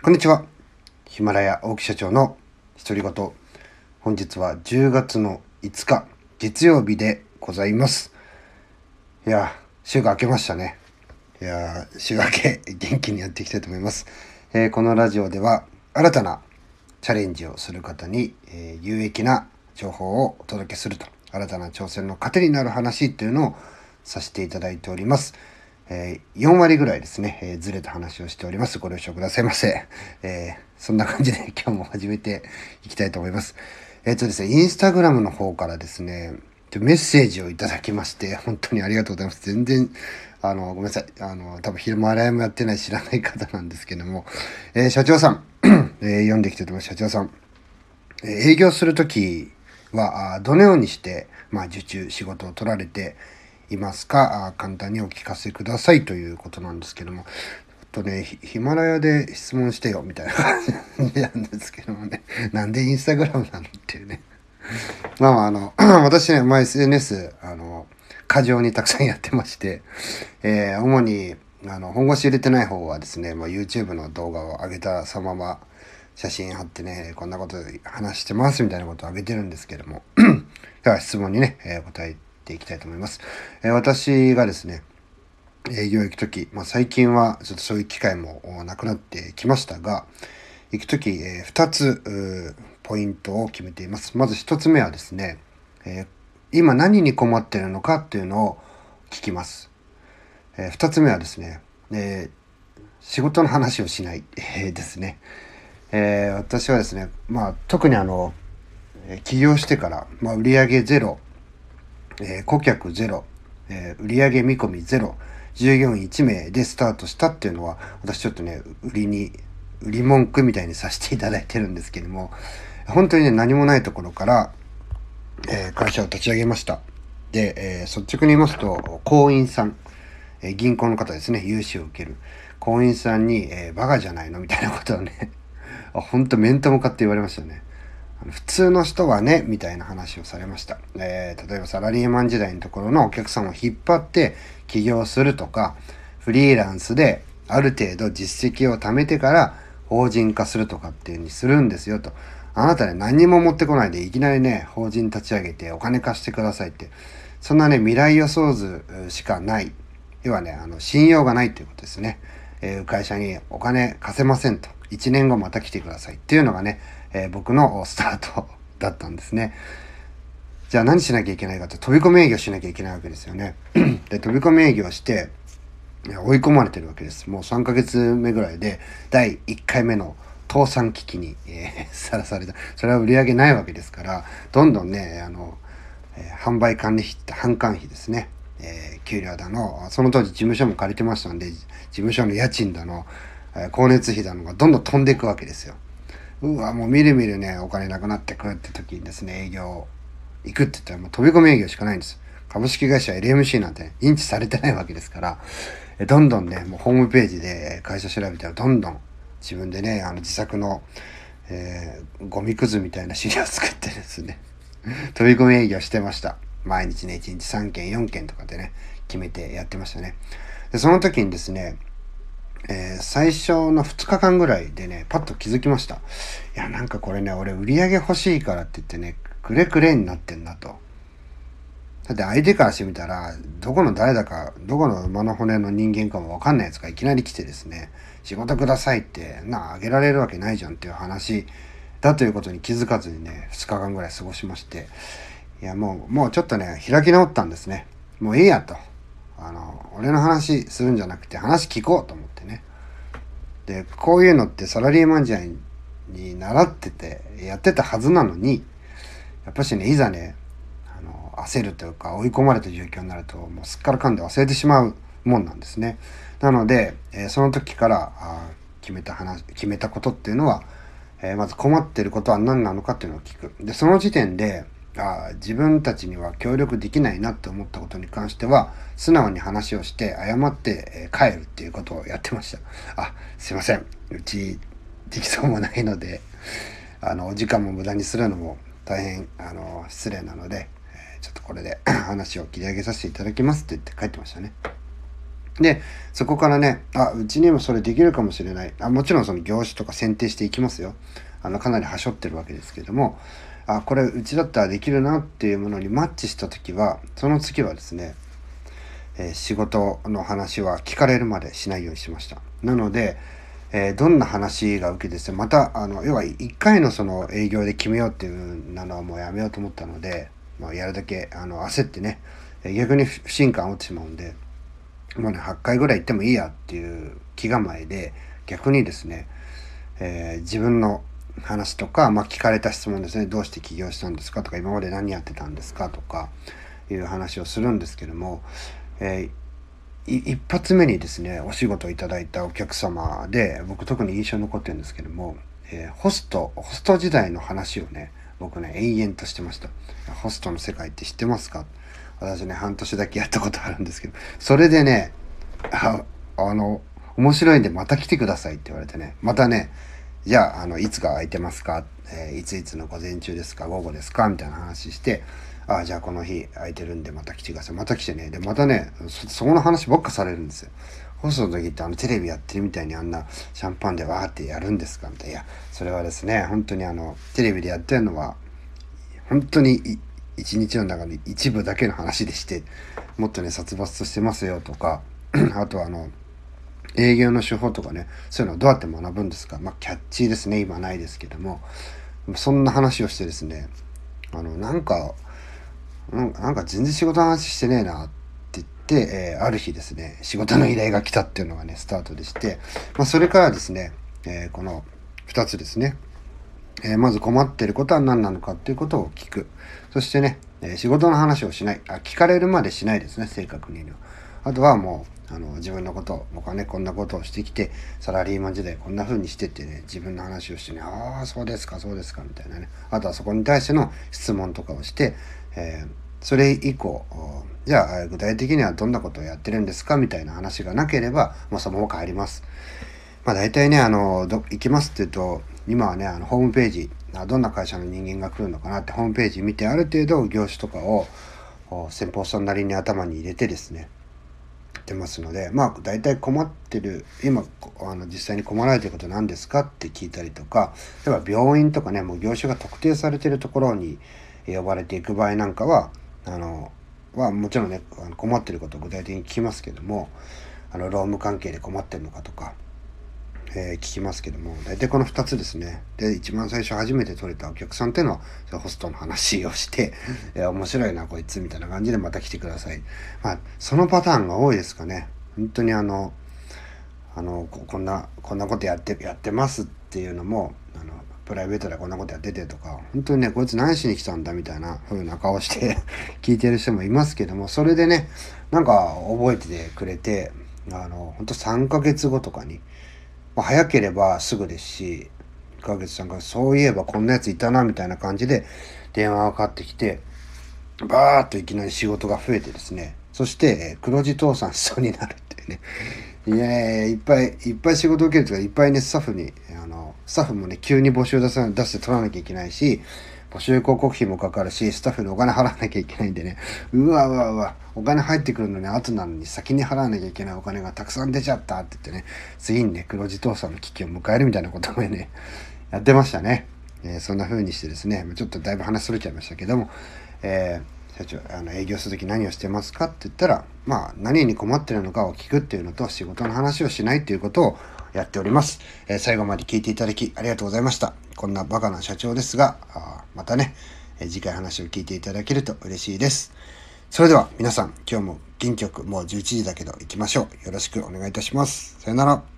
こんにちは。ヒマラヤ大木社長の独り言。本日は10月の5日、月曜日でございます。いや、週が明けましたね。いや、週明け元気にやっていきたいと思います。えー、このラジオでは新たなチャレンジをする方に、えー、有益な情報をお届けすると、新たな挑戦の糧になる話っていうのをさせていただいております。えー、4割ぐらいですね、えー、ずれた話をしております。ご了承くださいませ。えー、そんな感じで 今日も始めていきたいと思います。えっ、とですね、インスタグラムの方からですね、メッセージをいただきまして、本当にありがとうございます。全然、あの、ごめんなさい。あの、多分昼間洗いもやってない知らない方なんですけども、え社長さん、え読んできてと思います。社長さん、え営業するときは、どのようにして、まあ、受注、仕事を取られて、いますか？簡単にお聞かせくださいということなんですけども、とね、ヒマラヤで質問してよみたいな感じなんですけどもね、なんでインスタグラムなのっていうね。まああの、私ね、まあ SNS、あの、過剰にたくさんやってまして、えー、主に、あの、本腰入れてない方はですね、まあ、YouTube の動画を上げたそのまま写真貼ってね、こんなこと話してますみたいなことを上げてるんですけども、では質問にね、えー、答えていきたいと思います。えー、私がですね、営業行くとき、まあ、最近はちょっとそういう機会もなくなってきましたが、行くとき、えー、2つポイントを決めています。まず1つ目はですね、えー、今何に困っているのかっていうのを聞きます。えー、2つ目はですね、えー、仕事の話をしない、えー、ですね。えー、私はですね、まあ、特にあの、起業してから、まあ、売上ゼロえー、顧客ゼロ、えー、売上見込みゼロ、従業員1名でスタートしたっていうのは、私ちょっとね、売りに、売り文句みたいにさせていただいてるんですけども、本当にね、何もないところから、えー、会社を立ち上げました。で、えー、率直に言いますと、行員さん、えー、銀行の方ですね、融資を受ける。行員さんに、えー、バカじゃないの？みたいなことをね、本当面と向かって言われましたね。普通の人はね、みたいな話をされました。えー、例えばサラリーマン時代のところのお客さんを引っ張って起業するとか、フリーランスである程度実績を貯めてから法人化するとかっていうにするんですよと。あなたね、何も持ってこないでいきなりね、法人立ち上げてお金貸してくださいって。そんなね、未来予想図しかない。要はね、あの、信用がないということですね。えー、会社にお金貸せませんと。1年後また来てくださいっていうのがね、えー、僕のスタートだったんですね。じゃあ何しなきゃいけないかと飛び込み営業しなきゃいけないわけですよね。で、飛び込み営業して、追い込まれてるわけです。もう3ヶ月目ぐらいで、第1回目の倒産危機にさらされた。それは売り上げないわけですから、どんどんね、あの、えー、販売管理費って販管費ですね。えー、給料だの、その当時事務所も借りてましたんで、事務所の家賃だの、え、光熱費だのがどんどん飛んでいくわけですよ。うわ、もうみるみるね、お金なくなってくるって時にですね、営業行くって言ったらもう飛び込み営業しかないんです。株式会社 LMC なんて認知されてないわけですから、どんどんね、もうホームページで会社調べたらどんどん自分でね、あの自作の、えー、ゴミくずみたいな資料を作ってですね、飛び込み営業してました。毎日ね、1日3件、4件とかでね、決めてやってましたね。で、その時にですね、えー、最初の2日間ぐらいでね、パッと気づきました。いや、なんかこれね、俺売り上げ欲しいからって言ってね、くれくれになってんなと。だって相手からしてみたら、どこの誰だか、どこの馬の骨の人間かもわかんないやつがいきなり来てですね、仕事くださいって、なあ、あげられるわけないじゃんっていう話だということに気づかずにね、2日間ぐらい過ごしまして、いや、もう、もうちょっとね、開き直ったんですね。もういいやと。あの、俺の話するんじゃなくて話聞こうと思ってね。で、こういうのってサラリーマン時代に習ってて、やってたはずなのに、やっぱしね、いざね、あの、焦るというか追い込まれた状況になると、もうすっからかんで忘れてしまうもんなんですね。なので、えー、その時からあ決めた話、決めたことっていうのは、えー、まず困ってることは何なのかっていうのを聞く。で、その時点で、あ自分たちには協力できないなって思ったことに関しては素直に話をして謝って帰るっていうことをやってましたあすいませんうちできそうもないのであのお時間も無駄にするのも大変あの失礼なのでちょっとこれで 話を切り上げさせていただきますって言って帰ってましたねで、そこからね、あ、うちにもそれできるかもしれない。あもちろんその業種とか選定していきますよ。あの、かなりはしょってるわけですけども、あ、これうちだったらできるなっていうものにマッチした時は、その次はですね、えー、仕事の話は聞かれるまでしないようにしました。なので、えー、どんな話が受けてですね、また、あの、要は1回のその営業で決めようっていうなのはもうやめようと思ったので、まあ、やるだけ、あの、焦ってね、逆に不信感をってしまうんで、もうね、8回ぐらい行ってもいいやっていう気構えで、逆にですね、えー、自分の話とか、まあ、聞かれた質問ですね、どうして起業したんですかとか、今まで何やってたんですかとか、いう話をするんですけども、えー、一発目にですね、お仕事をいただいたお客様で、僕特に印象に残ってるんですけども、えー、ホスト、ホスト時代の話をね、僕ね、延々としてました。ホストの世界って知ってますか？私ね、半年だけやったことあるんですけど、それでね、ああの、面白いんでまた来てくださいって言われてね、またね、じゃあ、あの、いつが空いてますか、えー、いついつの午前中ですか？午後ですか？みたいな話して、ああ、じゃあこの日空いてるんでまた来てください。また来てね。で、またね、そ、そこの話ばっかされるんですよ。放送の時ってあのテレビやってるみたいにあんなシャンパンでわーってやるんですか？みたいな。いや、それはですね、本当にあの、テレビでやってるのは、本当に一日の中で一部だけの話でして、もっとね、殺伐としてますよとか、あとあの、営業の手法とかね、そういうのをどうやって学ぶんですかまあ、キャッチーですね、今ないですけども、そんな話をしてですね、あの、なんか、なんか全然仕事の話してねえなって言って、えー、ある日ですね、仕事の依頼が来たっていうのがね、スタートでして、まあ、それからですね、えー、この2つですね、えー、まず困ってることは何なのかっていうことを聞く。そしてね、え仕事の話をしない。あ、聞かれるまでしないですね、正確に言うあとはもう、あの、自分のこと、僕はね、こんなことをしてきて、サラリーマン時代こんな風にしてってね、自分の話をしてね、ああ、そうですか、そうですか、みたいなね。あとはそこに対しての質問とかをして、えー、それ以降、じゃあ、具体的にはどんなことをやってるんですか？みたいな話がなければ、もうそのまま帰ります。まあ大体ね、あの、ど行きますって言うと、今はね、あの、ホームページ、どんな会社の人間が来るのかなってホームページ見て、ある程度業種とかを、先方さんなりに頭に入れてですね、てますので、まあ、大体困ってる、今、あの、実際に困られてること何ですかって聞いたりとか、例えば病院とかね、もう業種が特定されてるところに呼ばれていく場合なんかは、あの、はもちろんね、困ってることを具体的に聞きますけども、あの、労務関係で困ってるのかとか、えー、聞きますけども、大体この2つですね。で、一番最初初めて取れたお客さんっていうのは、ホストの話をして、えー、面白いな、こいつ、みたいな感じでまた来てください。まあ、そのパターンが多いですかね。本当にあの、あの、こんな、こんなことやって、やってますっていうのも、あの、プライベートでこんなことやっててとか、本当にね、こいつ何しに来たんだみたいな風な顔して 聞いてる人もいますけども、それでね、なんか覚えててくれて、あの、本当3ヶ月後とかに、まあ、早ければすぐですし、1ヶ月3ヶ月、そういえばこんなやついたな、みたいな感じで電話がかかってきて、バーっといきなり仕事が増えてですね、そして、黒字倒産しそうになるっていうね。いやいっぱいいっぱい仕事受けるとかいっぱいねスタッフにあのスタッフもね急に募集出さ出して取らなきゃいけないし募集広告費もかかるしスタッフにお金払わなきゃいけないんでね。うわうわうわ。お金入ってくるのに後なのに先に払わなきゃいけないお金がたくさん出ちゃったって言ってね次にね黒字倒産の危機を迎えるみたいなこともね やってましたね、えー、そんな風にしてですねちょっとだいぶ話それちゃいましたけども、えー社長あの営業する時何をしてますかって言ったらまあ何に困ってるのかを聞くっていうのと仕事の話をしないっていうことをやっております、えー、最後まで聞いていただきありがとうございました。こんなバカな社長ですがあまたね、え、次回話を聞いていただけると嬉しいです。それでは皆さん今日も元気よくもう11時だけど行きましょう。よろしくお願いいたします。さよなら。